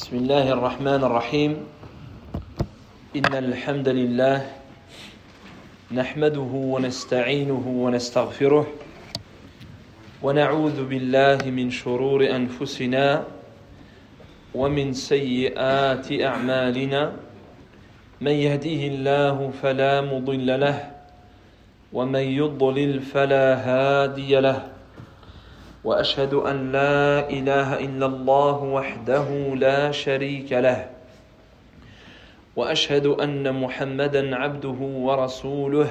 بسم الله الرحمن الرحيم. إن الحمد لله نحمده ونستعينه ونستغفره ونعوذ بالله من شرور أنفسنا ومن سيئات أعمالنا. من يهديه الله فلا مضل له ومن يضلل فلا هادي له. وأشهد أن لا إله إلا الله وحده لا شريك له. وأشهد أن محمدا عبده ورسوله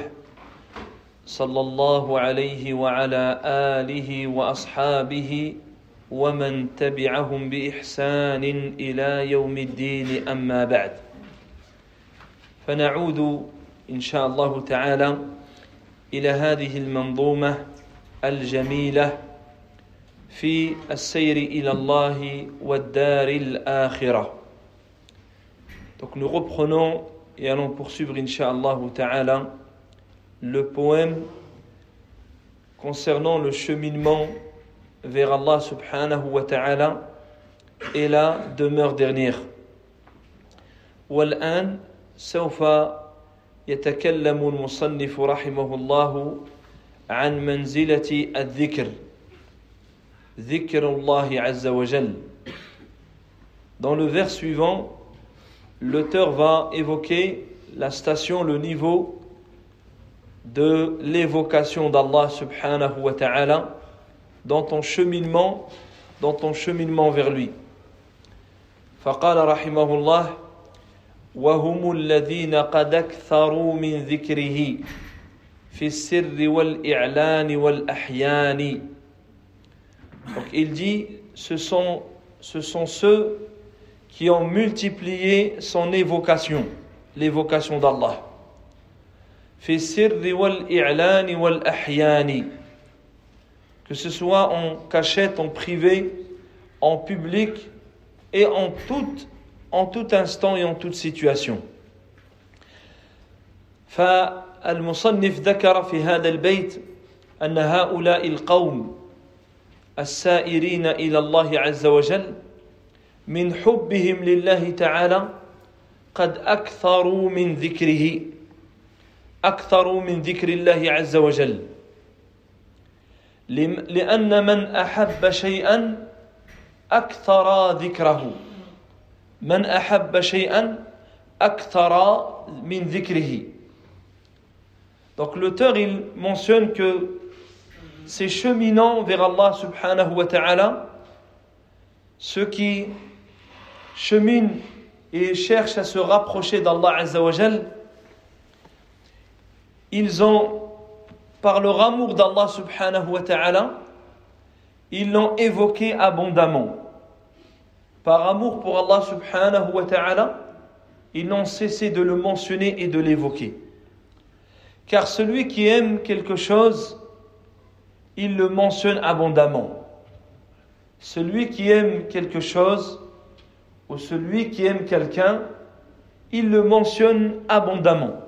صلى الله عليه وعلى آله وأصحابه ومن تبعهم بإحسان إلى يوم الدين. أما بعد فنعود إن شاء الله تعالى إلى هذه المنظومة الجميلة في السير إلى الله والدار الآخرة Donc nous reprenons et allons poursuivre Inch'Allah ta'ala le poème concernant le cheminement vers Allah subhanahu wa ta'ala et la demeure dernière. والآن سوف يتكلم المصنف رحمه الله عن منزلة الذكر Dans le vers suivant, l'auteur va évoquer la station, le niveau de l'évocation d'Allah subhanahu wa ta'ala dans ton cheminement, dans ton cheminement vers lui. فقال رحمه الله وهم الذين قد اكثروا من ذكره في السر والإعلان والأحيان donc il dit, ce sont, ce sont ceux qui ont multiplié son évocation, l'évocation d'Allah. Que ce soit en cachette, en privé, en public et en tout, en tout instant et en toute situation. فالمصنف ذكر في هذا البيت أن هؤلاء القوم السائرين إلى الله عز وجل من حبهم لله تعالى قد أكثروا من ذكره أكثروا من ذكر الله عز وجل. لأن من أحب شيئا أكثر ذكره. من أحب شيئا أكثر من ذكره. Donc l'auteur il mentionne que ces cheminants vers Allah subhanahu wa ta'ala, ceux qui cheminent et cherchent à se rapprocher d'Allah azawajal, ils ont, par leur amour d'Allah subhanahu wa ta'ala, ils l'ont évoqué abondamment. Par amour pour Allah subhanahu wa ta'ala, ils n'ont cessé de le mentionner et de l'évoquer. Car celui qui aime quelque chose, il le mentionne abondamment. Celui qui aime quelque chose ou celui qui aime quelqu'un, il le mentionne abondamment.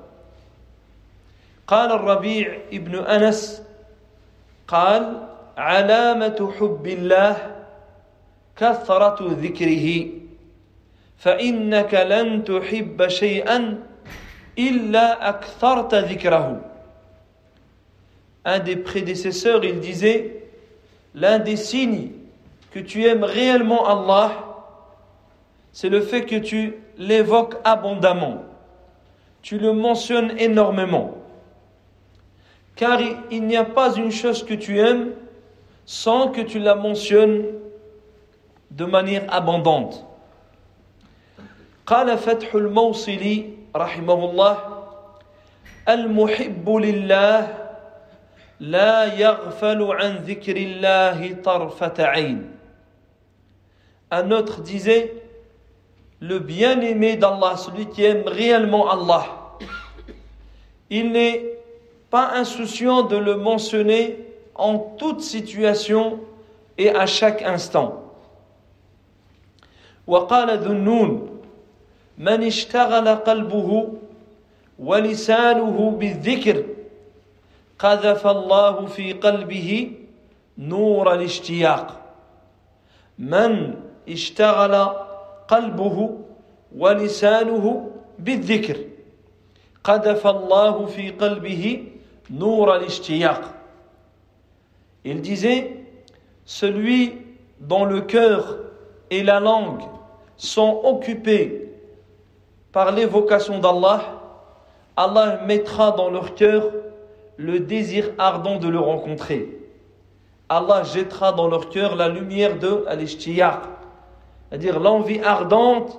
قال الربيع ابن أنس قال علامة حب الله كثرة ذكره فإنك لن تحب شيئا إلا أكثرت ذكره un des prédécesseurs, il disait, l'un des signes que tu aimes réellement Allah, c'est le fait que tu l'évoques abondamment, tu le mentionnes énormément. Car il n'y a pas une chose que tu aimes sans que tu la mentionnes de manière abondante. قال فتح الموصلي رحمه الله المحب لله لا يغفل عن ذكر الله طرفة عين Un autre disait le bien-aimé d'Allah, celui qui aime réellement Allah, il n'est pas insouciant de le mentionner en toute situation et à chaque instant. وقال ذنون من اشتغل قلبه ولسانه بالذكر قذف الله في قلبه نور الاشتياق من اشتغل قلبه ولسانه بالذكر قذف الله في قلبه نور الاشتياق Il disait, celui dont le cœur et la langue sont occupés par l'évocation d'Allah, Allah mettra dans leur cœur le désir ardent de le rencontrer. Allah jettera dans leur cœur la lumière de al c'est-à-dire l'envie ardente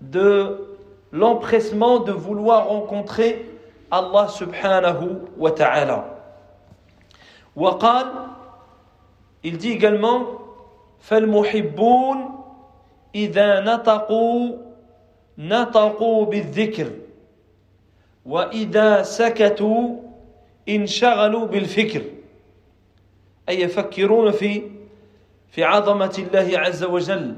de l'empressement de vouloir rencontrer Allah subhanahu wa ta'ala. وقال il dit également فالمحبون إذا نطقوا نطقوا بالذكر وإذا سكتوا انشغلوا بالفكر أي يفكرون في في عظمة الله عز وجل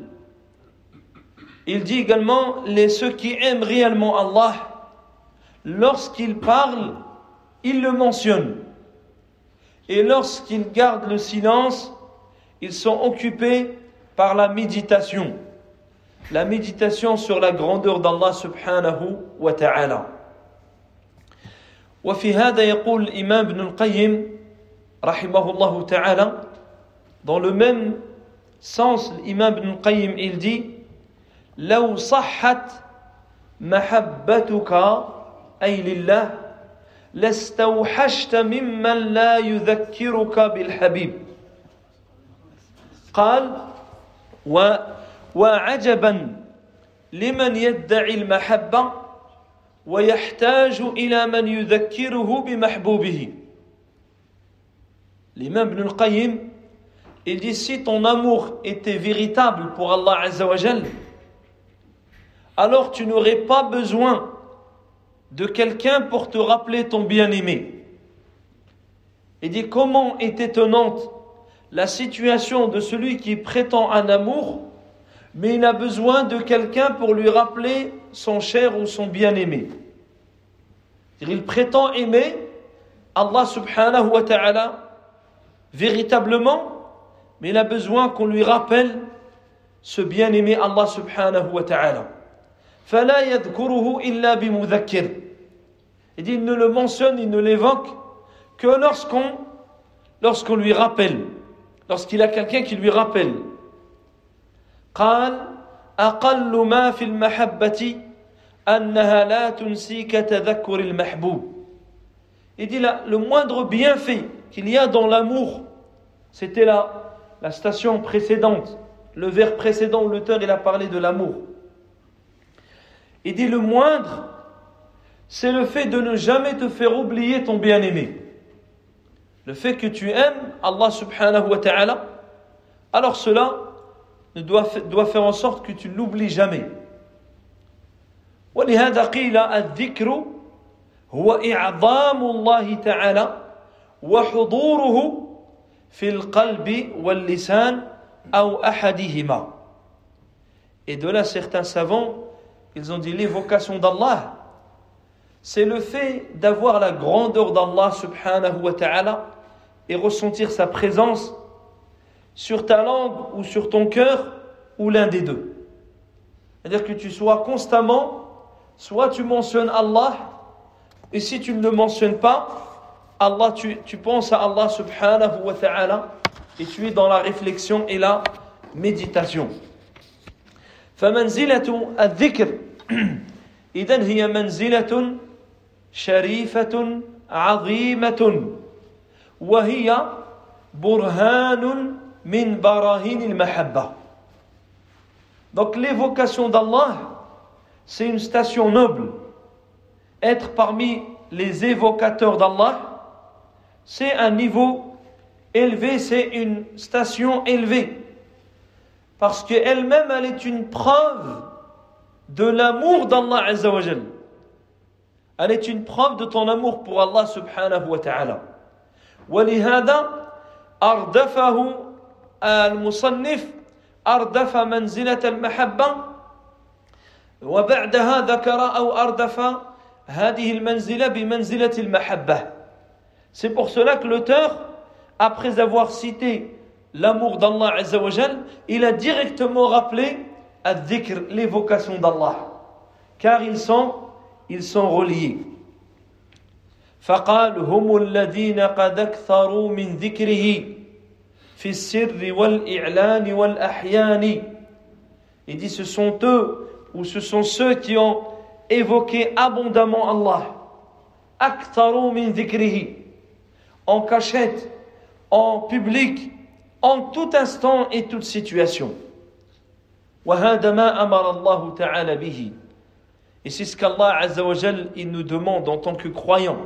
Il dit également les ceux qui aiment réellement Allah lorsqu'ils parlent ils le mentionnent et lorsqu'ils gardent le silence ils sont occupés par la méditation la méditation sur la grandeur d'Allah subhanahu wa ta'ala وفي هذا يقول الإمام ابن القيم رحمه الله تعالى dans le même sens l'imam ibn Qayyim il dit لو صحت محبتك أي لله لاستوحشت ممن لا يذكرك بالحبيب. قال و وعجبا لمن يدعي المحبة ويحتاج إلى من يذكره بمحبوبه L'imam Ibn al-Qayyim, il dit si ton amour était véritable pour Allah Azzawajal, alors tu n'aurais pas besoin de quelqu'un pour te rappeler ton bien-aimé. Il dit comment est étonnante la situation de celui qui prétend un amour, mais il a besoin de quelqu'un pour lui rappeler son cher ou son bien-aimé. Il prétend aimer Allah subhanahu wa ta'ala véritablement, mais il a besoin qu'on lui rappelle ce bien-aimé Allah subhanahu wa ta'ala. فلا يذكره إلا بمذكر. Il dit, il ne le mentionne, il ne l'évoque que lorsqu'on lorsqu'on lui rappelle, lorsqu'il a quelqu'un qui lui rappelle. قال أقل ما في المحبة أنها لا تنسيك تذكر المحبوب. Il dit là, le moindre bienfait qu'il y a dans l'amour, c'était la, la station précédente, le vers précédent où l'auteur il a parlé de l'amour. Il dit le moindre, c'est le fait de ne jamais te faire oublier ton bien-aimé. Le fait que tu aimes Allah subhanahu wa ta'ala, alors cela doit, doit faire en sorte que tu ne l'oublies jamais. ولهذا قيل الذكر هو إعظام الله تعالى وحضوره في القلب واللسان أو أحدهما. Et de là, certains savants, ils ont dit l'évocation d'Allah, c'est le fait d'avoir la grandeur d'Allah subhanahu wa ta'ala et ressentir sa présence sur ta langue ou sur ton cœur ou l'un des deux. C'est-à-dire que tu sois constamment, soit tu mentionnes Allah, et si tu ne le mentionnes pas, Allah, tu, tu penses à Allah subhanahu wa ta'ala et tu es dans la réflexion et la méditation. فمنزلة الذكر إذن هي منزلة شريفة عظيمة وهي برهان من براهين المحبة Donc l'évocation d'Allah, c'est une station noble. Être parmi les évocateurs d'Allah, c'est un niveau élevé, c'est une station élevée. Parce qu'elle-même, elle est une preuve de l'amour d'Allah Azzawajal. Elle est une preuve de ton amour pour Allah subhanahu wa ta'ala. ولهذا أردفه المصنف أردف منزلة المحبة وبعدها ذكر أو أردف هذه المنزلة بمنزلة المحبة C'est pour cela que l'auteur, après avoir cité l'amour d'Allah Azzawajal, il a directement rappelé al-dhikr, l'évocation d'Allah, car ils sont, ils sont reliés. فقال هم الذين قد اكثروا من ذكره في السر والإعلان والأحيان Il dit ce sont eux ou ce sont ceux qui ont évoqué abondamment Allah. أكثروا من ذكره en cachette, en public, en tout instant et toute situation. وهذا ما أمر الله تعالى به Et c'est ce qu'Allah Azza wa Jal, il nous demande en tant que croyants.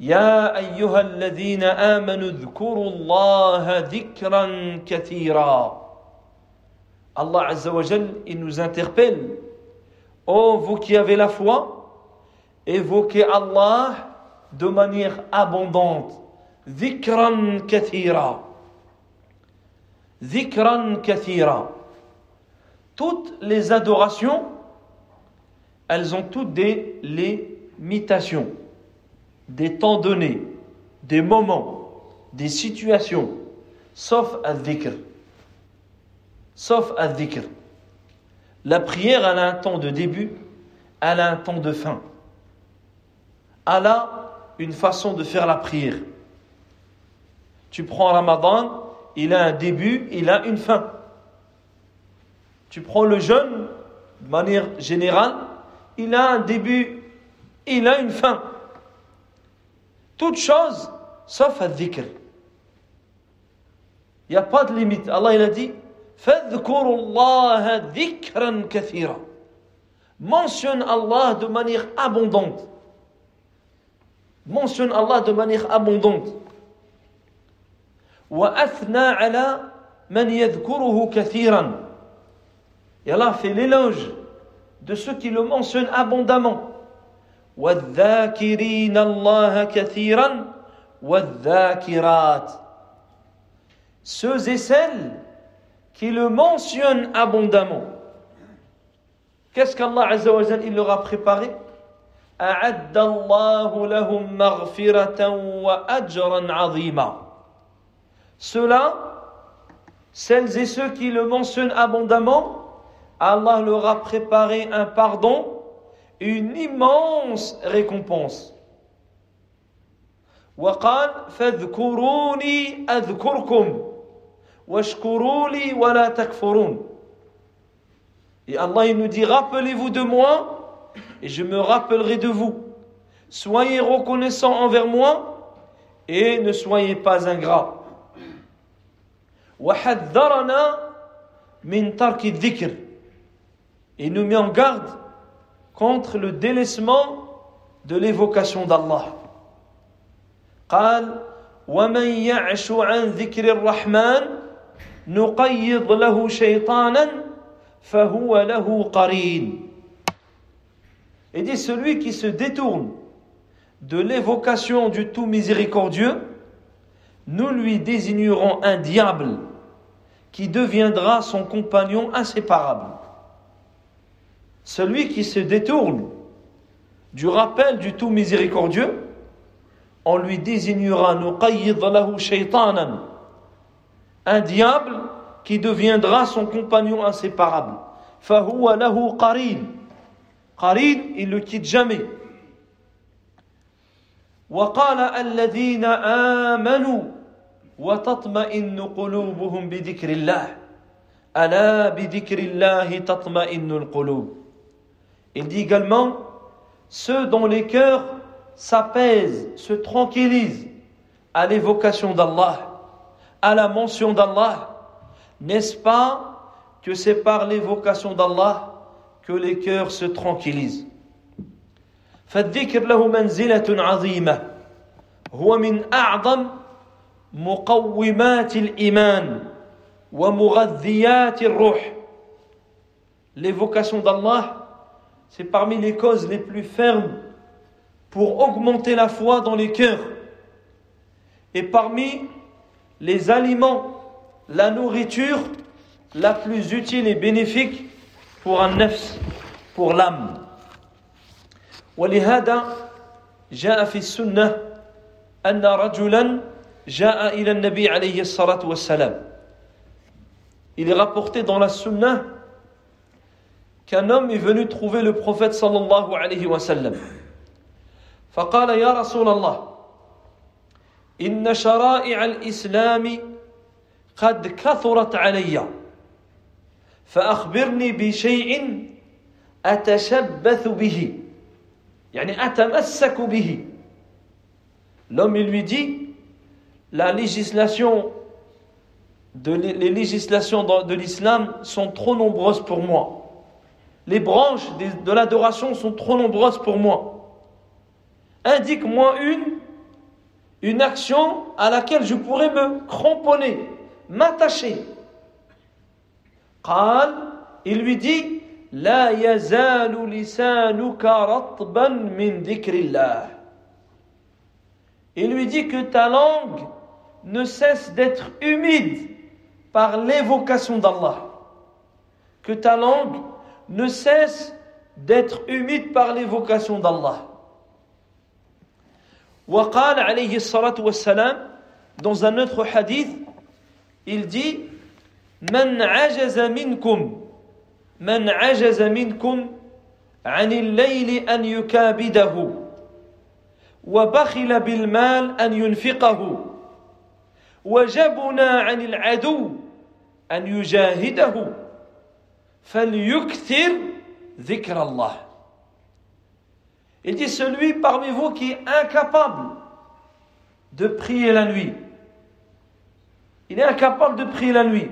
يا أيها الذين آمنوا اذكروا الله ذكرا كثيرا Allah Azza wa Jal, il nous interpelle. Oh, vous qui avez la foi, évoquez Allah de manière abondante. Dhikran kathira. Dhikran kathira. Toutes les adorations, elles ont toutes des limitations, des temps donnés, des moments, des situations, sauf al-dhikr. Sauf al-dhikr. La prière, a un temps de début, elle a un temps de fin. Elle a une façon de faire la prière. Tu prends Ramadan, il a un début, il a une fin. Tu prends le jeûne, de manière générale, il a un début, il a une fin. Toute chose, sauf à dhikr. Il n'y a pas de limite. Allah il a dit Mentionne Allah de manière abondante. Mentionne Allah de manière abondante. وأثنى على من يذكره كثيرا Et Allah fait l'éloge de ceux qui le mentionnent abondamment. وَالذَّاكِرِينَ اللَّهَ كَثِيرًا وَالذَّاكِرَاتِ Ceux et celles qui le mentionnent abondamment. Qu'est-ce qu'Allah Azza wa Jal, il leur a préparé أعد الله لهم مغفرة وأجرا عظيما Ceux-là, celles et ceux qui le mentionnent abondamment, Allah leur a préparé un pardon, une immense récompense. وقال فاذكروني أذكركم واشكروا لي ولا تكفرون Et Allah il nous dit rappelez-vous de moi et je me rappellerai de vous. Soyez reconnaissants envers moi et ne soyez pas ingrats. وحذرنا من ترك الذكر et nous met en garde contre le délaissement de l'évocation d'Allah. قال ومن يعش عن ذكر الرحمن نقيض له شيطانا فهو له قرين Et dit celui qui se détourne de l'évocation du tout miséricordieux, nous lui désignerons un diable qui deviendra son compagnon inséparable. Celui qui se détourne du rappel du tout miséricordieux, on lui désignera un diable qui deviendra son compagnon inséparable. فهو له قرين قرين il le quitte jamais وقال الذين آمنوا وتطمئن قلوبهم بذكر الله ألا بذكر الله تطمئن القلوب Il dit également ceux dont les cœurs s'apaisent, se tranquillisent à l'évocation d'Allah, à la mention d'Allah. N'est-ce pas que c'est par l'évocation d'Allah que les cœurs se tranquillisent فالذكر له منزلة عظيمة هو من أعظم مقومات الإيمان ومغذيات الروح L'évocation d'Allah c'est parmi les causes les plus fermes pour augmenter la foi dans les cœurs. Et parmi les aliments, la nourriture la plus utile et bénéfique pour un nefs, pour l'âme. ولهذا جاء في السنة أن رجلا جاء إلى النبي عليه الصلاة والسلام. Il est rapporté dans la sunna qu'un homme est venu trouver le prophète sallallahu alayhi wa sallam. فقال يا رسول الله إن شرائع الإسلام قد كثرت علي فأخبرني بشيء أتشبث به يعني أتمسك به L'homme il lui dit la législation de, les législations de l'islam sont trop nombreuses pour moi. Les branches de l'adoration sont trop nombreuses pour moi. Indique-moi une, une action à laquelle je pourrais me cramponner, m'attacher. il lui dit La yazalu lisanuka ratban min dhikrillah. Il lui dit que ta langue ne cesse d'être humide par l'évocation d'Allah. Que ta langue ne cesse d'être humide par l'évocation d'Allah. وقال عليه الصلاة والسلام dans un autre hadith il dit من عجز منكم من عجز منكم عن الليل أن يكابده وبخل بالمال أن ينفقه وجبنا عن العدو أن يجاهده فليكثر ذكر الله Il dit celui parmi vous qui est incapable de prier la nuit. Il est incapable de prier la nuit.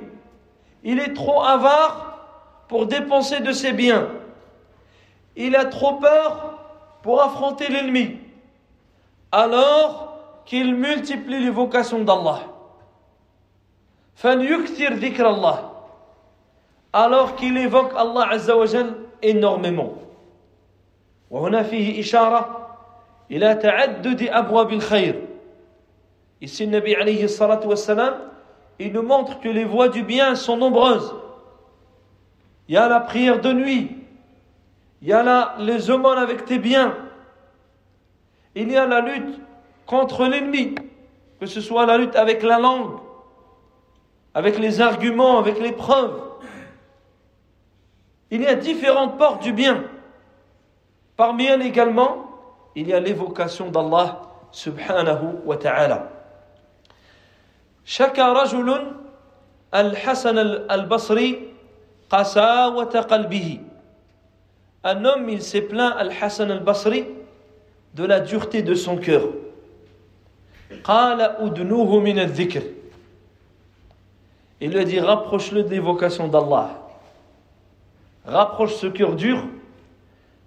Il est trop avare pour dépenser de ses biens. Il a trop peur pour affronter l'ennemi. Alors qu'il multiplie les vocations d'Allah. Alors qu'il évoque Allah Azzawajal énormément. وهنا فيه إشارة إلى تعدد أبواب الخير. Ici, le Nabi alayhi salatu wassalam, il nous montre que les voies du bien sont nombreuses. Il y a la prière de nuit, il y a la, les aumônes avec tes biens, il y a la lutte contre l'ennemi, que ce soit la lutte avec la langue, avec les arguments, avec les preuves. Il y a différentes portes du bien. Parmi elles également, il y a l'évocation d'Allah subhanahu wa ta'ala. شكى رجل الحسن البصري قساوة قلبه Un homme, il s'est plaint Al-Hassan al-Basri de la dureté de son cœur. قال أدنوه من الذكر Il lui a dit rapproche-le de l'évocation d'Allah. rapproche ce cœur dur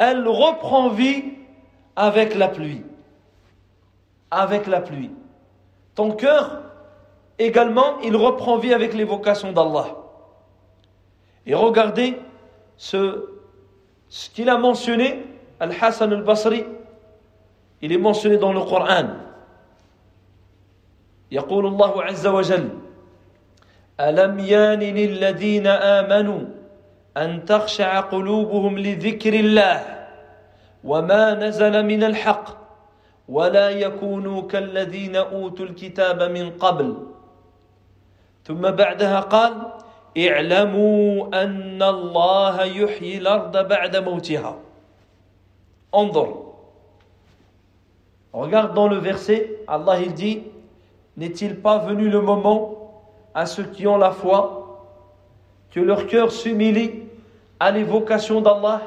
elle reprend vie avec la pluie. Avec la pluie. Ton cœur, également, il reprend vie avec l'évocation d'Allah. Et regardez ce, ce qu'il a mentionné, Al-Hassan al-Basri, il est mentionné dans le Coran. يقول الله عز وجل ألم يان للذين آمنوا أن تخشع قلوبهم لذكر الله وما نزل من الحق ولا يكونوا كالذين أوتوا الكتاب من قبل. ثم بعدها قال اعلموا أن الله يحيي الأرض بعد موتها. انظر. Regarde dans le verset, Allah il dit N'est-il pas venu le moment à ceux qui ont la foi que leur cœur s'humilie à l'évocation d'Allah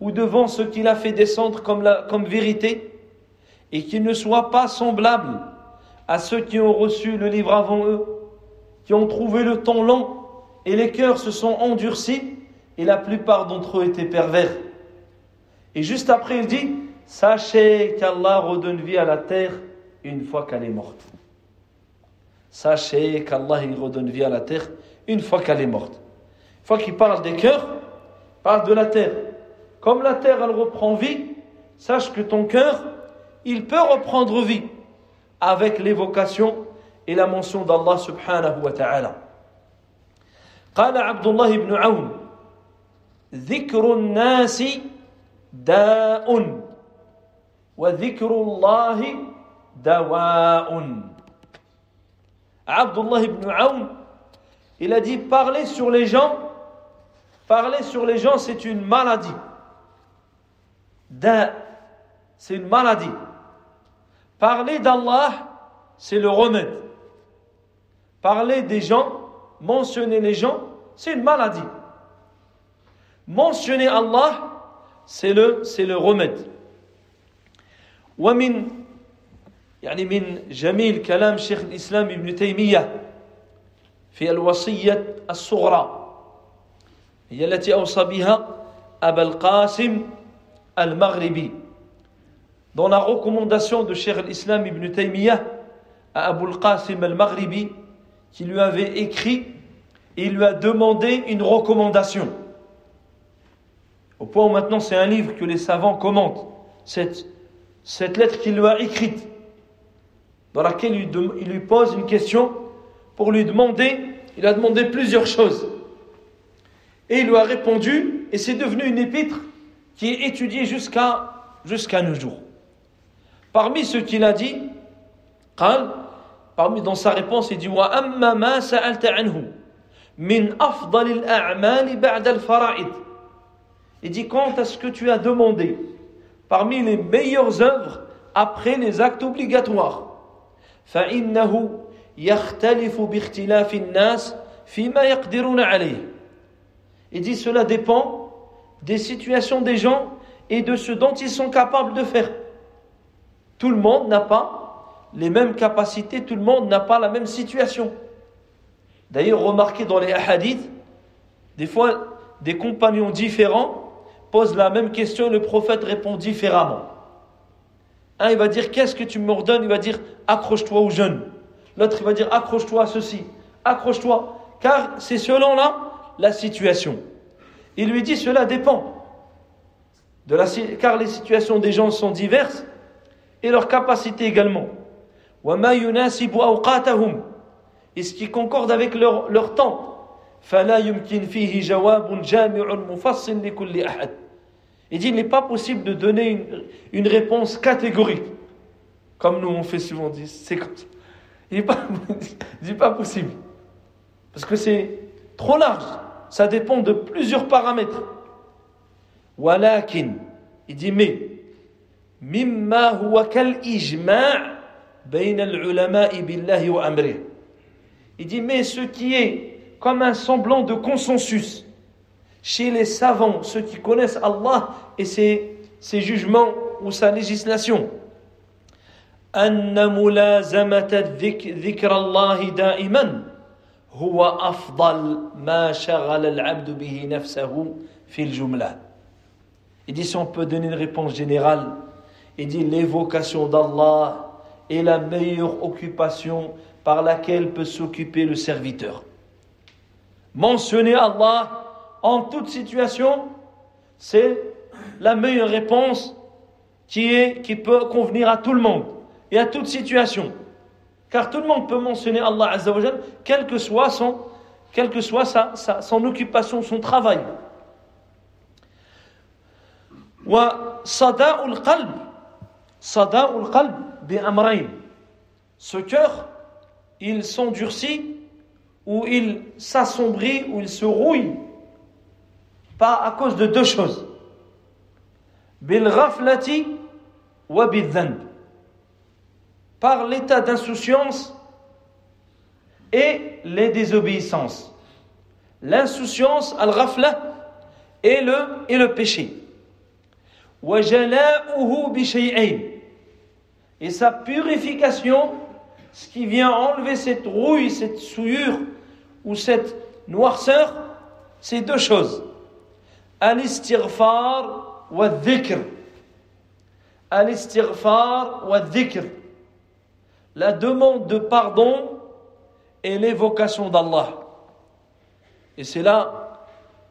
ou devant ce qu'il a fait descendre comme, comme vérité et qu'il ne soit pas semblable à ceux qui ont reçu le livre avant eux, qui ont trouvé le temps long et les cœurs se sont endurcis et la plupart d'entre eux étaient pervers. Et juste après, il dit Sachez qu'Allah redonne vie à la terre une fois qu'elle est morte. Sachez qu'Allah redonne vie à la terre une fois qu'elle est morte Une fois qu'il parle des cœurs, parle de la terre. comme la terre elle reprend vie, sache que ton cœur, il peut reprendre vie avec l'évocation et la mention d'Allah subhanahu wa ta'ala. قال عبد الله بن عون ذكر الناس داء وذكر الله دواء عبد الله بن عون il a dit parler sur les gens parler sur les gens c'est une maladie da c'est une maladie parler d'Allah c'est le remède parler des gens mentionner les gens, c'est une maladie. Mentionner Allah, c'est le, c'est le remède. ومن يعني من جميل كلام شيخ الإسلام ابن تيمية في الوصية الصغرى هي التي أوصى بها أبا القاسم المغربي dans la recommandation de Cheikh l'Islam ibn Taymiyyah à Abu al-Qasim al-Maghribi qui lui avait écrit et il lui a demandé une recommandation. Au point où maintenant c'est un livre que les savants commentent, cette, cette lettre qu'il lui a écrite, dans laquelle il, il lui pose une question pour lui demander, il a demandé plusieurs choses. Et il lui a répondu, et c'est devenu une épître qui est étudiée jusqu'à jusqu'à nos jours. Parmi ce qu'il a dit, parmi dans sa réponse, il dit Wa amma ma sa'alta anhu min afdal al-a'mal ba'da al-fara'id. Il dit quant à ce que tu as demandé parmi les meilleures œuvres après les actes obligatoires. فإنه يختلف باختلاف الناس فيما يقدرون عليه. il dit cela dépend des situations des gens et de ce dont ils sont capables de faire. Tout le monde n'a pas les mêmes capacités, tout le monde n'a pas la même situation. D'ailleurs, remarquez dans les hadiths, des fois, des compagnons différents posent la même question et le prophète répond différemment. Un, il va dire Qu'est-ce que tu m'ordonnes Il va dire Accroche-toi aux jeunes. L'autre, il va dire Accroche-toi à ceci. Accroche-toi. Car c'est selon là la situation. Il lui dit Cela dépend. De la, car les situations des gens sont diverses et leurs capacités également. Et ce qui concorde avec leur, leur temps. Il dit il n'est pas possible de donner une, réponse catégorique comme nous on fait souvent dit c'est il n'est pas possible. Parce que c'est trop large ça dépend de plusieurs paramètres ولكن il dit mais مما هو كالإجماع بين العلماء بالله وأمره il dit, mais ce qui est comme un semblant de consensus chez les savants, ceux qui connaissent Allah et ses, ses jugements ou sa législation, أن ملازمة ذكر الله دائما هو أفضل ما شغل العبد به نفسه في الجملة. Il dit si on peut donner une réponse générale, il dit l'évocation d'Allah est la meilleure occupation par laquelle peut s'occuper le serviteur. Mentionner Allah en toute situation, c'est la meilleure réponse qui, est, qui peut convenir à tout le monde et à toute situation. Car tout le monde peut mentionner Allah Azzawajal, quelle que soit, son, quelle que soit sa, sa, son occupation, son travail. Ce cœur il s'endurcit ou il s'assombrit ou il se rouille pas à cause de deux choses. Bil ghaflati wa Par l'état d'insouciance et les désobéissances. L'insouciance, al-ghafla, et le, et le péché. Et sa purification ce qui vient enlever cette rouille, cette souillure ou cette noirceur, c'est deux choses. Al-istighfar wa dhikr. Al-istighfar wa dhikr. La demande de pardon et l'évocation d'Allah. Et c'est là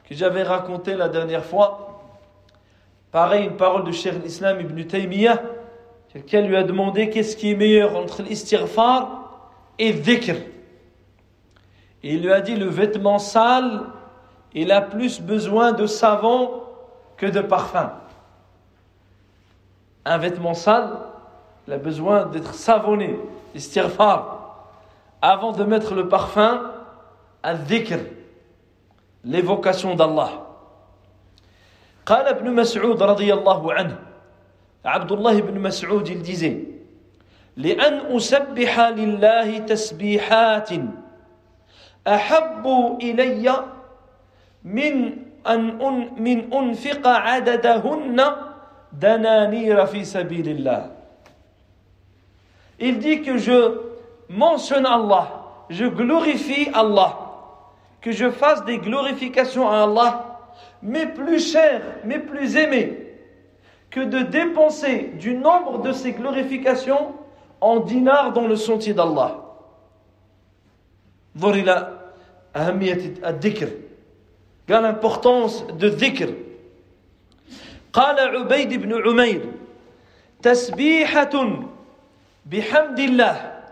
que j'avais raconté la dernière fois Pareil, une parole de Cheikh l'Islam ibn Taymiyyah, quelqu'un lui a demandé qu'est-ce qui est meilleur entre l'istighfar et le dhikr? Et il lui a dit le vêtement sale, il a plus besoin de savon que de parfum. Un vêtement sale, il a besoin d'être savonné, istighfar, avant de mettre le parfum, al-dhikr, l'évocation d'Allah. قال ابن مسعود رضي الله عنه عبد الله بن مسعود il disait لأن أسبح لله تسبيحات أحب إلي من أن من أنفق عددهن دنانير في سبيل الله Il dit que je mentionne Allah, je glorifie Allah, que je fasse des glorifications à Allah, mais plus cher, mais plus aimé, que de dépenser du nombre de ces glorifications en dinars dans le sentier d'Allah. ظهر إلى أهمية الذكر قال l'importance de dhikr قال عبيد بن عمير تسبيحة بحمد الله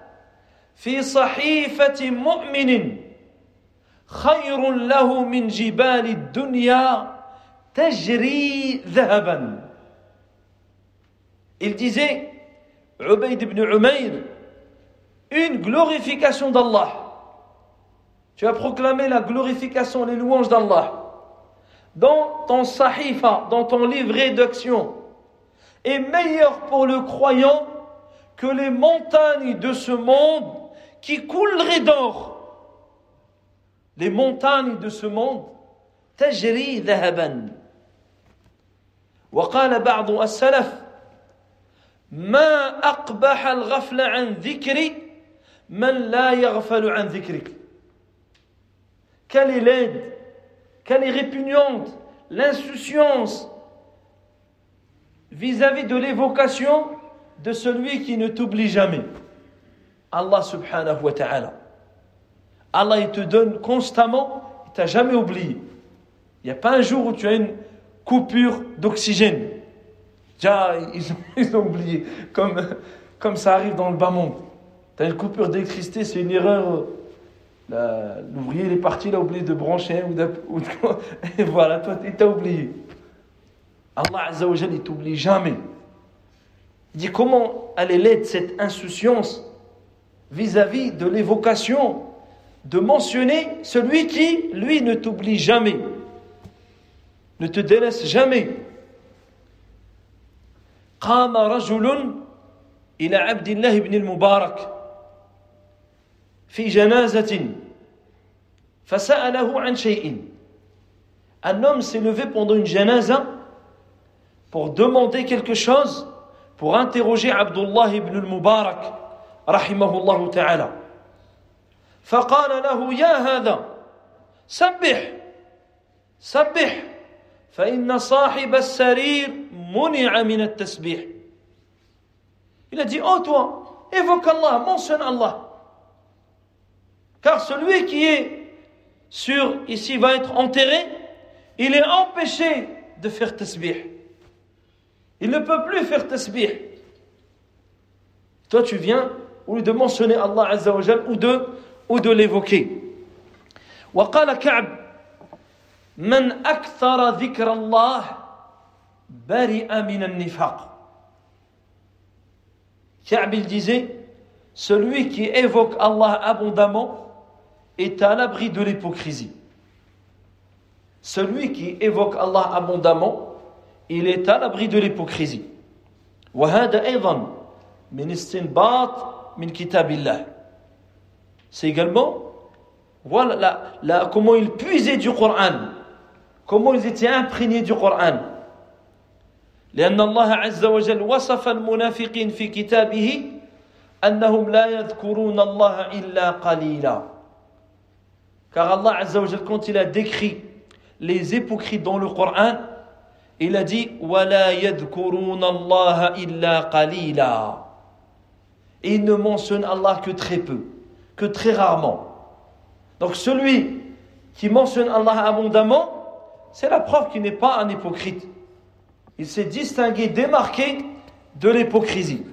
في صحيفة مؤمن خير له من جبال الدنيا تجري ذهبا Il disait, Ubayd ibn Umayr, une glorification d'Allah Tu as proclamé la glorification, les louanges d'Allah dans ton sahifa, dans ton livret d'action, est meilleur pour le croyant que les montagnes de ce monde qui couleraient d'or. Les montagnes de ce monde, تجري ذهبا وقال بعض السلف ما أقبح الغفل عن ذكري من لا يغفل عن ذكرك quelle est l'aide, quelle est répugnante l'insouciance vis-à-vis de l'évocation de celui qui ne t'oublie jamais. Allah subhanahu wa ta'ala. Allah il te donne constamment, il t'a jamais oublié. Il n'y a pas un jour où tu as une coupure d'oxygène. Déjà, ils ont, oublié, comme, comme ça arrive dans le bas monde. Tu as une coupure d'électricité, c'est une erreur L'ouvrier, il est parti, il a oublié de brancher, ou, de, ou de, et voilà, il t'a oublié. Allah Azzawajal, il t'oublie jamais Il dit comment elle est laide, cette insouciance vis-à-vis de l'évocation de mentionner celui qui, lui, ne t'oublie jamais, ne te délaisse jamais. قام رجل إلى عبد الله بن المبارك في جنازة فسأله عن شيء Un homme s'est levé pendant une janaza pour demander quelque chose, pour interroger Abdullah ibn al-Mubarak, rahimahullah ta'ala. فقال له يا هذا سبح سبح فإن صاحب السرير منع من التسبيح Il a dit, oh toi, évoque Allah, mentionne Allah. Car celui qui est sur ici va être enterré, il est empêché de faire tasbih. Il ne peut plus faire tasbih. Toi, tu viens ou de mentionner Allah Azza wa Jal, ou de, ou de l'évoquer. وقال كعب من أكثر ذكر الله برئ من النفاق Ka'b il disait celui qui évoque Allah abondamment est à l'abri de l'hypocrisie. Celui qui évoque Allah abondamment, il est à l'abri de l'hypocrisie. C'est également voilà la, la, comment ils puisaient du Coran, comment ils étaient imprégnés du Coran. لأن الله عز وجل وصف المنافقين في كتابه أنهم لا يذكرون الله إلا قليلاً car Allah Azzawajal, quand il a décrit les hypocrites dans le Coran, il a dit Wala Allah illa qalila. Et il ne mentionne Allah que très peu, que très rarement. Donc celui qui mentionne Allah abondamment, c'est la preuve qu'il n'est pas un hypocrite. Il s'est distingué, démarqué de l'hypocrisie.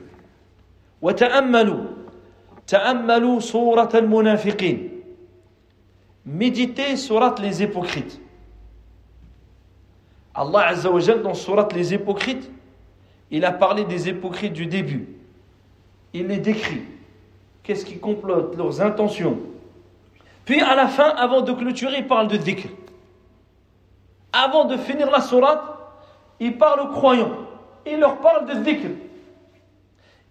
Méditez surat les hypocrites. Allah Azza wa Jal, dans surat les hypocrites, il a parlé des hypocrites du début. Il les décrit. Qu'est-ce qui complote, leurs intentions? Puis à la fin, avant de clôturer, il parle de dhikr. Avant de finir la surat, il parle aux croyants. Il leur parle de dhikr.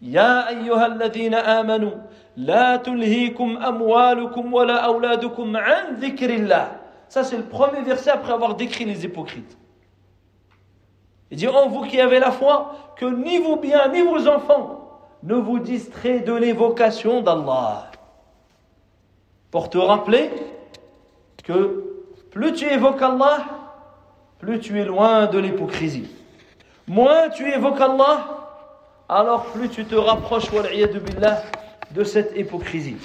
Ya ayyuhalladhina amanu, la tulhikum amwalukum wa la awladukum an dhikrillah. Ça, c'est le premier verset après avoir décrit les hypocrites. Il dit, oh, vous qui avez la foi, que ni vos biens, ni vos enfants ne vous distraient de l'évocation d'Allah. Pour te rappeler que plus tu évoques Allah, plus tu es loin de l'hypocrisie. Moins tu évoques Allah, alors plus tu te rapproches billah, de cette hypocrisie.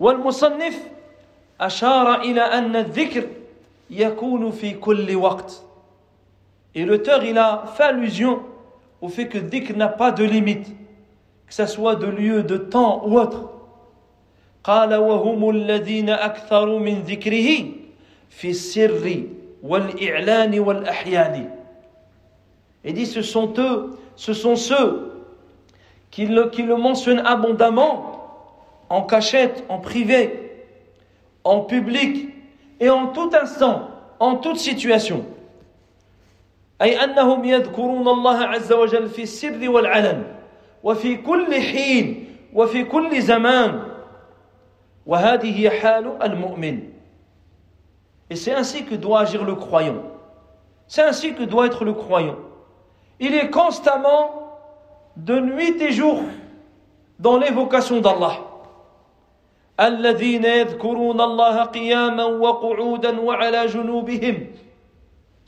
والمصنف أشار إلى أن الذكر يكون في كل وقت. Et l'auteur, il a fait allusion au fait que dhikr n'a pas de limite, que ce soit de lieu, de temps ou autre. قال وهم الذين أكثروا من ذكره في السر والإعلان والأحيان Il dit ce sont eux, ce sont ceux qui le, qui le mentionnent abondamment en cachette, en privé, en public et en tout instant, en toute situation. أي أنهم يذكرون الله عز وجل في السر والعلن وفي كل حين وفي كل زمان وهذه حال المؤمن Et c'est ainsi que doit agir le croyant. C'est ainsi que doit être le croyant. Il est constamment de nuit et jour dans l'évocation d'Allah. الذين يذكرون الله قياما وقعودا وعلى جنوبهم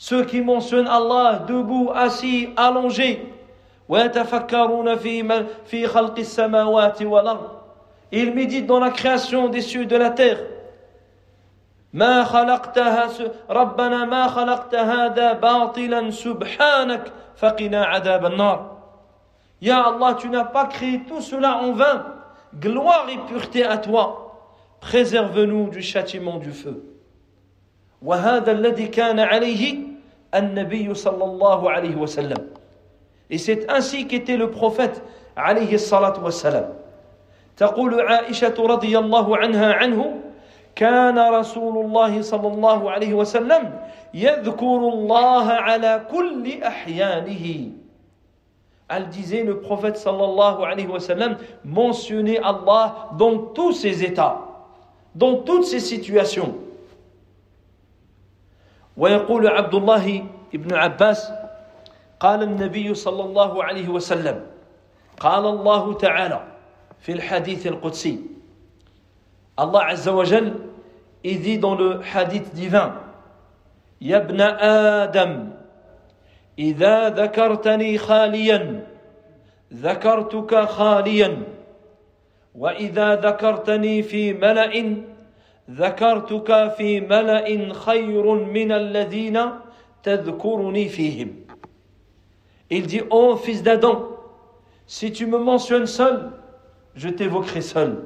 ceux qui mentionnent Allah debout, assis, allongés ويتفكرون في في خلق السماوات والأرض ils méditent dans la création des cieux et de la terre ما خلقتها ربنا ما خلقت هذا باطلا سبحانك فقنا عذاب النار Ya Allah, tu n'as pas créé tout cela en vain. Gloire et pureté à toi. Préserve-nous du châtiment du feu. وهذا الذي كان عليه النبي صلى الله عليه وسلم. Et c'est ainsi qu'était le prophète عليه الصلاة والسلام تقول عائشة رضي الله عنها عنه كان رسول الله صلى الله عليه وسلم يذكر الله على كل أحيانه. Elle disait le prophète صلى الله عليه وسلم mentionnait Allah dans tous ses états dans toutes ses situations. ويقول عبد الله ابن عباس قال النبي صلى الله عليه وسلم قال الله تعالى في الحديث القدسي الله عز وجل il dit dans le divin يا ابن آدم إذا ذكرتني خاليا ذكرتك خاليا وإذا ذكرتني في ملأ ذكرتك في ملأ خير من الذين تذكرني فيهم Il dit, oh fils d'Adam, si tu me mentionnes seul, je t'évoquerai seul.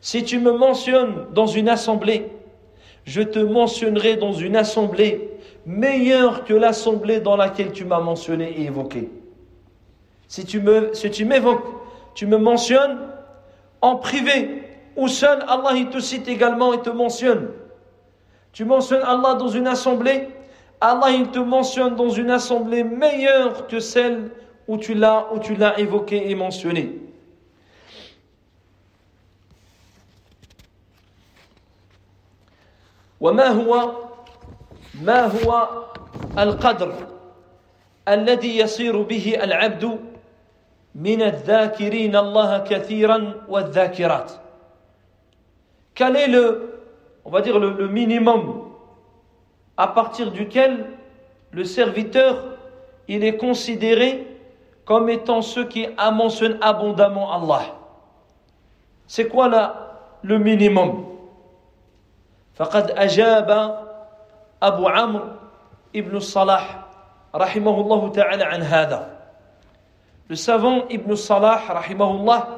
Si tu me mentionnes dans une assemblée, je te mentionnerai dans une assemblée meilleure que l'assemblée dans laquelle tu m'as mentionné et évoqué. Si tu me, si tu m'évoques, tu me mentionnes en privé ou seul, Allah il te cite également et te mentionne. Tu mentionnes Allah dans une assemblée, Allah il te mentionne dans une assemblée meilleure que celle où tu l'as où tu l'as évoqué et mentionné. وما هو ما هو القدر الذي يصير به العبد من الذاكرين الله كثيرا والذاكرات Quel est le, on va dire le, le minimum à partir duquel le serviteur il est considéré comme étant ceux qui mentionnent abondamment Allah. C'est quoi là le minimum فقد أجاب أبو عمرو ابن الصلاح rahimahullah ta'ala an hada. Le savant Ibn Salah, rahimahullah,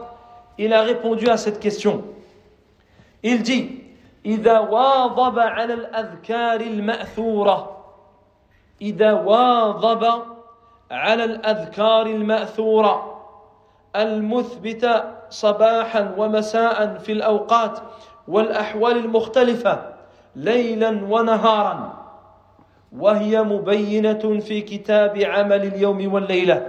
il a répondu à cette question. Dit إذا واظب على الأذكار المأثورة. إذا واظب على الأذكار المأثورة. المثبتة صباحا ومساء في الأوقات والأحوال المختلفة ليلا ونهارا. وهي مبينة في كتاب عمل اليوم والليلة.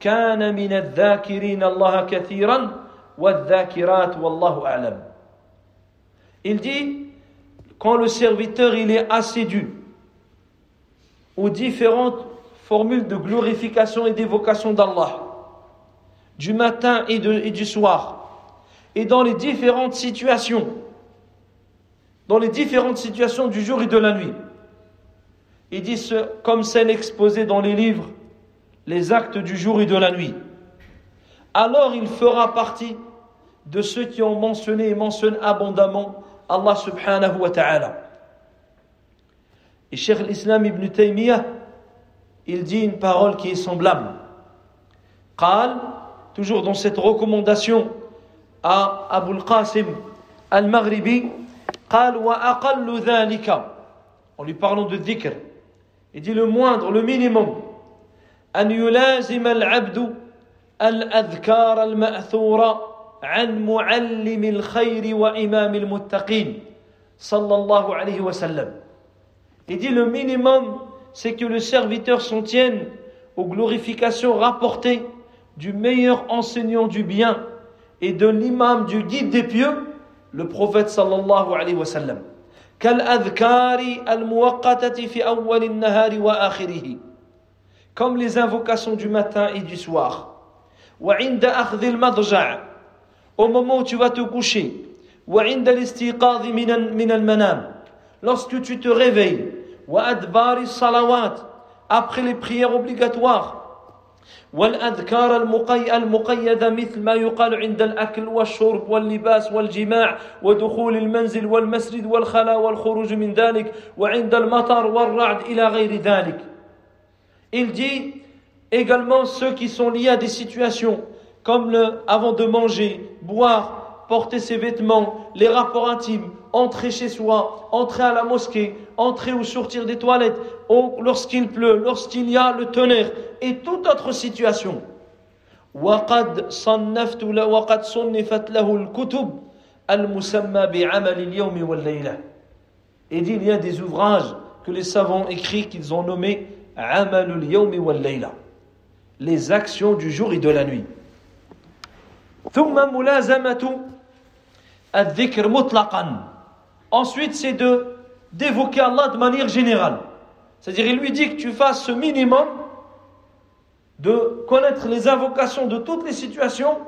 كان من الذاكرين الله كثيرا والذاكرات والله أعلم. Il dit, quand le serviteur il est assidu aux différentes formules de glorification et d'évocation d'Allah, du matin et, et, du soir, et dans les différentes situations, dans les différentes situations du jour et de la nuit. Il dit, comme celle exposée dans les livres, les actes du jour et de la nuit. Alors il fera partie de ceux qui ont mentionné et mentionnent abondamment Subhanahu wa ta'ala. Et Cheikh l'Islam ibn Taymiyyah, il dit une parole qui est semblable. Qal, toujours dans cette recommandation à Abu al-Qasim al-Maghribi, قال وأقل ذلك en lui parlant de dhikr il dit le moindre le minimum أن يلازم العبد الأذكار المأثورة عن معلم الخير وإمام المتقين صلى الله عليه وسلم Il dit le minimum, c'est que le serviteur s'en tienne aux glorifications rapportées du meilleur enseignant du bien et de l'imam du guide des pieux, le prophète sallallahu alayhi wa sallam. كالأذكار الموقتة في أول النهار وآخره comme les invocations du matin et du soir وعند أخذ المضجع au moment où tu vas te coucher, وعند الاستيقاظ من من المنام, lorsque tu te réveilles, وأدبار الصلوات, après les prières obligatoires, والأذكار المقيدة مثل ما يقال عند الأكل والشرب واللباس والجماع ودخول المنزل والمسجد والخلاء والخروج من ذلك وعند المطر والرعد إلى غير ذلك. Il dit également ceux qui sont liés à des situations comme le, avant de manger, boire, porter ses vêtements, les rapports intimes, entrer chez soi, entrer à la mosquée, entrer ou sortir des toilettes, lorsqu'il pleut, lorsqu'il y a le tonnerre et toute autre situation. وقد صنفت وقد صنفت له الكتب المسمى بعمل اليوم والليلة. Et dit, il y a des ouvrages que les savants écrits qu'ils ont nommés عمل اليوم والليلة. Les actions du jour et de la nuit. Ensuite, c'est de d'évoquer Allah de manière générale. C'est-à-dire, il lui dit que tu fasses ce minimum de connaître les invocations de toutes les situations,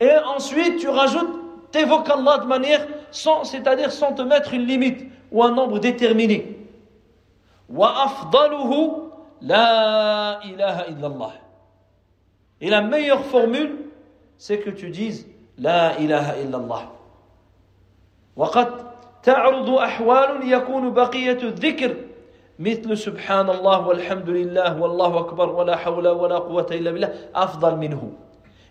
et ensuite tu rajoutes, t'évoques Allah de manière, sans, c'est-à-dire sans te mettre une limite ou un nombre déterminé. la ilaha illallah. Et la meilleure formule, c'est que tu dises لا إله إلا الله وقد تعرض أحوال يكون بقية الذكر مثل سبحان الله والحمد لله والله أكبر ولا حول ولا قوة إلا بالله أفضل منه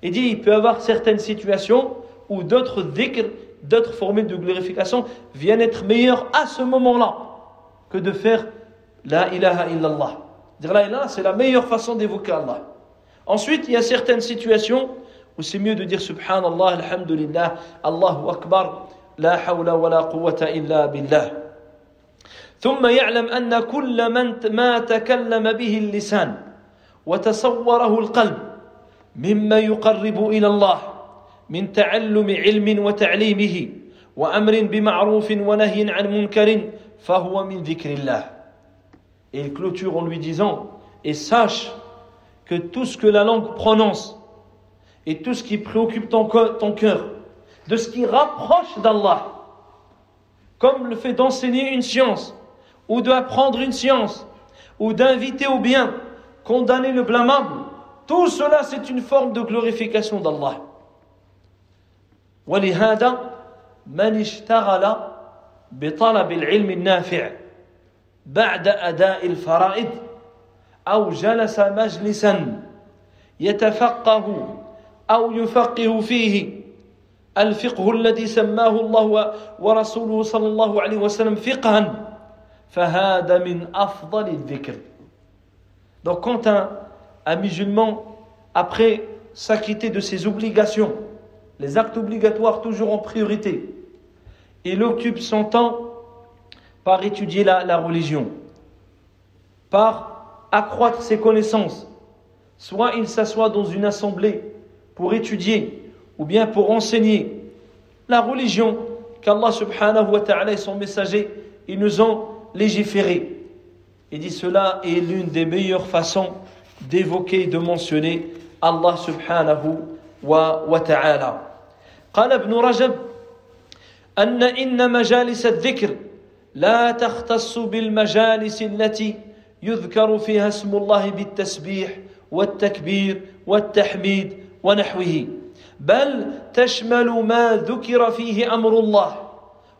Il dit il peut y avoir certaines situations où d'autres dhikr, d'autres formules de glorification viennent être meilleures à ce moment-là que de faire la ilaha illallah. Dire la ilaha, c'est la meilleure façon d'évoquer Allah. Ensuite, il y a certaines situations Ou c'est mieux de dire Subhanallah, Alhamdulillah, Allahu Akbar, لا حول ولا قوة إلا بالله. ثم يعلم أن كل من ما تكلم به اللسان وتصوره القلب مما يقرب إلى الله من تعلم علم وتعليمه وأمر بمعروف ونهي عن منكر فهو من ذكر الله. Et il clôture en lui disant Et sache que tout ce que la langue prononce et tout ce qui préoccupe ton, cœur, de ce qui rapproche d'Allah, comme le fait d'enseigner une science, ou d'apprendre une science, ou d'inviter au bien, condamner le blâmable, tout cela c'est une forme de glorification d'Allah. ولهذا من اشتغل بطلب العلم النافع بعد أداء الفرائض أو جلس مجلسا يتفقه أو يفقه فيه الفقه الذي سماه الله ورسوله صلى الله عليه وسلم فقها فهذا من أفضل الذكر Donc quand un, un musulman, après s'acquitter de ses obligations, les actes obligatoires toujours en priorité, il occupe son temps par étudier la, la religion, par accroître ses connaissances, soit il s'assoit dans une assemblée pour étudier ou bien pour enseigner la religion qu'Allah subhanahu wa ta'ala et son messager ils nous ont légiféré. Il dit cela est l'une des meilleures façons d'évoquer et de mentionner Allah subhanahu wa, wa ta'ala. قال ابن رجب أن إن مجالس الذكر لا تختص بالمجالس التي يذكر فيها اسم الله بالتسبيح والتكبير والتحميد ونحوه. بل تشمل ما ذكر فيه أمر الله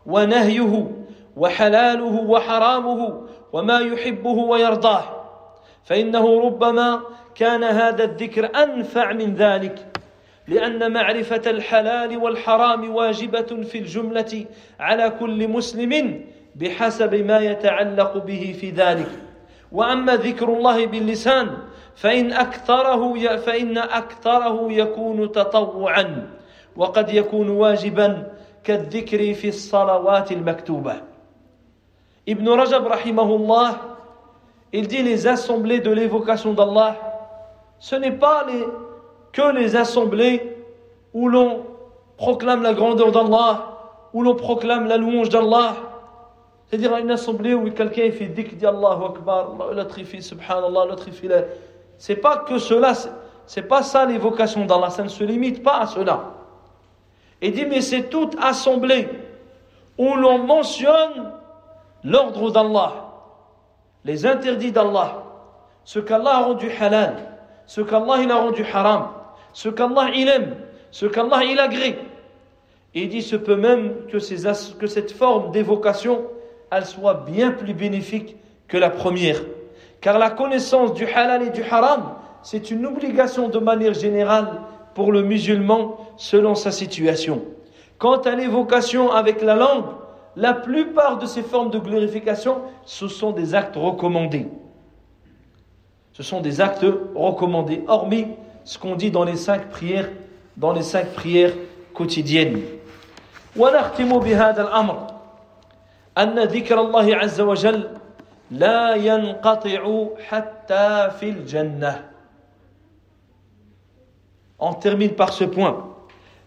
ونهيه وحلاله وحرامه وما يحبه ويرضاه. فإنه ربما كان هذا الذكر أنفع من ذلك لأن معرفة الحلال والحرام واجبة في الجملة على كل مسلم بحسب ما يتعلق به في ذلك. وأما ذكر الله باللسان فإن أكثره فإن أكثره يكون تطوعا وقد يكون واجبا كالذكر في الصلوات المكتوبة Ibn Rajab rahimahullah il dit les assemblées de l'évocation d'Allah ce n'est pas les, que les assemblées où l'on proclame la grandeur d'Allah où l'on proclame la louange d'Allah c'est-à-dire une assemblée où quelqu'un fait dhikr dit Akbar l'autre il fait subhanallah l'autre il fait C'est pas que cela, c'est pas ça l'évocation d'Allah, ça ne se limite pas à cela. Il dit, mais c'est toute assemblée où l'on mentionne l'ordre d'Allah, les interdits d'Allah, ce qu'Allah a rendu halal, ce qu'Allah il a rendu haram, ce qu'Allah il aime, ce qu'Allah il agrée. Il dit, ce peut même que, que cette forme d'évocation, elle soit bien plus bénéfique que la première. Car la connaissance du halal et du haram, c'est une obligation de manière générale pour le musulman selon sa situation. Quant à l'évocation avec la langue, la plupart de ces formes de glorification, ce sont des actes recommandés. Ce sont des actes recommandés, hormis ce qu'on dit dans les cinq prières, dans les cinq prières quotidiennes. لا ينقطع حتى في الجنة On termine par ce point.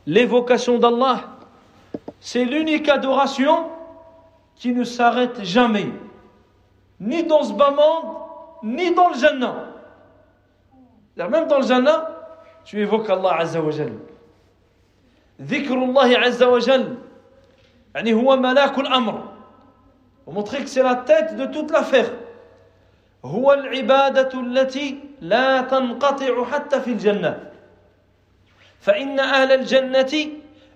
L'évocation d'Allah, c'est l'unique adoration qui ne s'arrête jamais, ni dans ce bas monde, ni dans le Jannah. Même dans le Jannah, tu évoques Allah Azza wa Jal. ذكر الله عز وجل يعني هو ملاك الأمر pour montrer que c'est la tête de toute l'affaire. هو العبادة التي لا تنقطع حتى في الجنة فإن أهل الجنة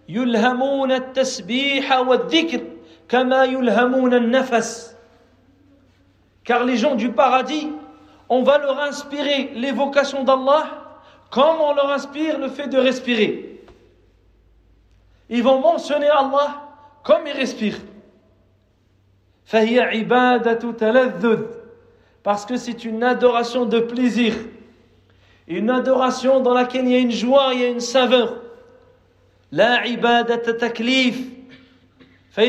يلهمون التسبيح والذكر كما يلهمون النفس car les gens du paradis on va leur inspirer l'évocation d'Allah comme on leur inspire le fait de respirer ils vont mentionner Allah comme ils respirent Parce que c'est une adoration de plaisir. Une adoration dans laquelle il y a une joie, il y a une saveur. La ibadata taklif. Ce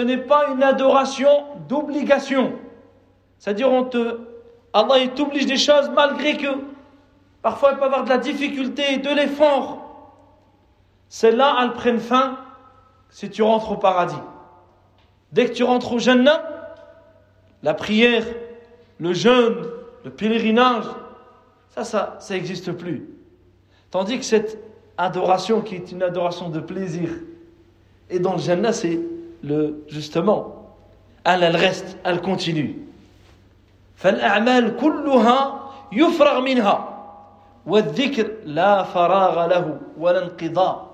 n'est pas une adoration d'obligation. C'est-à-dire, on te, Allah il t'oblige des choses malgré que parfois il peut avoir de la difficulté et de l'effort. Celles-là, elles prennent fin si tu rentres au paradis. Dès que tu rentres au Jannah, la prière, le jeûne, le pèlerinage, ça, ça, ça n'existe plus. Tandis que cette adoration qui est une adoration de plaisir, et dans le Jannah, c'est le, justement, elle, elle reste, elle continue. فالأعمال كلها يفرغ منها والذكر لا فراغ له ولا انقضاء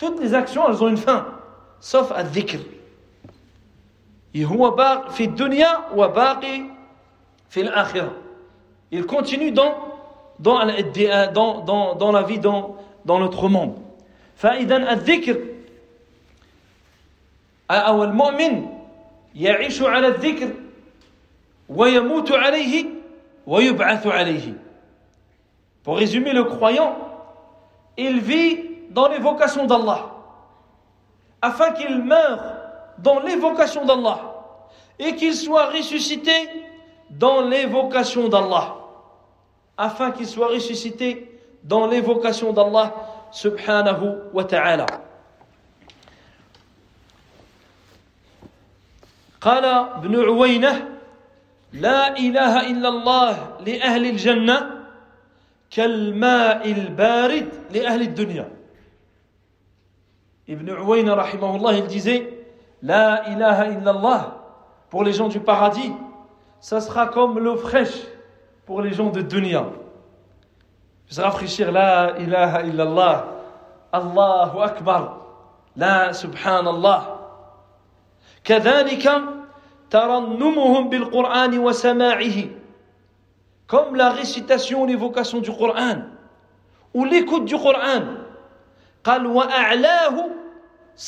toutes les actions, elles ont une fin, sauf à dhikr. هو باق في الدنيا وباقي في الآخرة il continue dans dans dans dans dans la vie dans dans notre monde فإذا الذكر أو المؤمن يعيش على الذكر ويموت عليه ويبعث عليه Pour résumer, le croyant, il vit dans l'évocation d'Allah, afin qu'il meure dans l'évocation d'Allah, et qu'il soit ressuscité dans l'évocation d'Allah, afin qu'il soit ressuscité dans l'évocation d'Allah subhanahu wa ta'ala. قال ابن عوينة لا إله إلا الله لأهل الجنة كالماء البارد لأهل الدنيا Ibn Uwayna rahimahullah il disait La ilaha illallah pour les gens du paradis ça sera comme l'eau fraîche pour les gens de dunya se rafraîchir La ilaha illallah Allahu akbar La subhanallah كذلك ترنمهم بالقرآن وسماعه comme la récitation, l'évocation du Coran, ou l'écoute du Coran. قال وأعلاه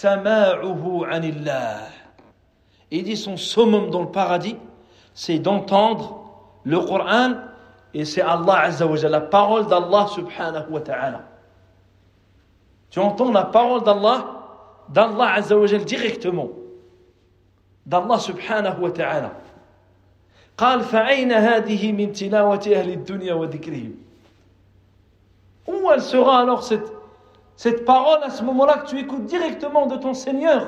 عن الله. Il dit son summum dans le paradis, c'est d'entendre le Coran et c'est Allah Azza wa la parole d'Allah subhanahu wa ta'ala. Tu entends la parole d'Allah, d'Allah Azza wa directement, d'Allah subhanahu wa ta'ala. قال فأين هذه من تلاوة أهل الدنيا وذكرهم Où elle sera alors cette, cette parole à ce moment-là que tu écoutes directement de ton Seigneur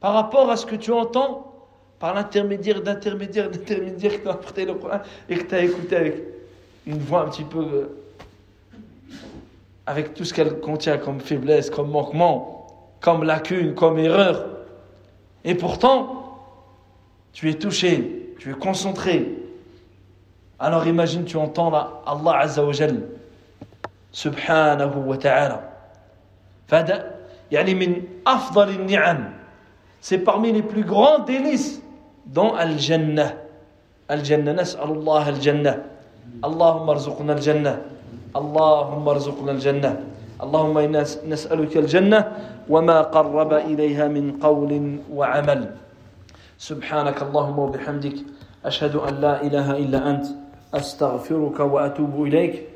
par rapport à ce que tu entends par l'intermédiaire d'intermédiaire d'intermédiaire qui t'a apporté le Coran et que tu as écouté avec une voix un petit peu euh, avec tout ce qu'elle contient comme faiblesse, comme manquement, comme lacune, comme erreur. Et pourtant, tu es touché tu es concentré. Alors imagine, tu entends là, Allah Azza wa Wa ta'ala. فهذا يعني من أفضل النعم. C'est parmi les plus grands délices dans الجنة الجنة نسأل الله الجنة اللهم ارزقنا الجنة اللهم ارزقنا الجنة اللهم إنا نسألك الجنة وما قرب إليها من قول وعمل سبحانك اللهم وبحمدك أشهد أن لا إله إلا أنت أستغفرك وأتوب إليك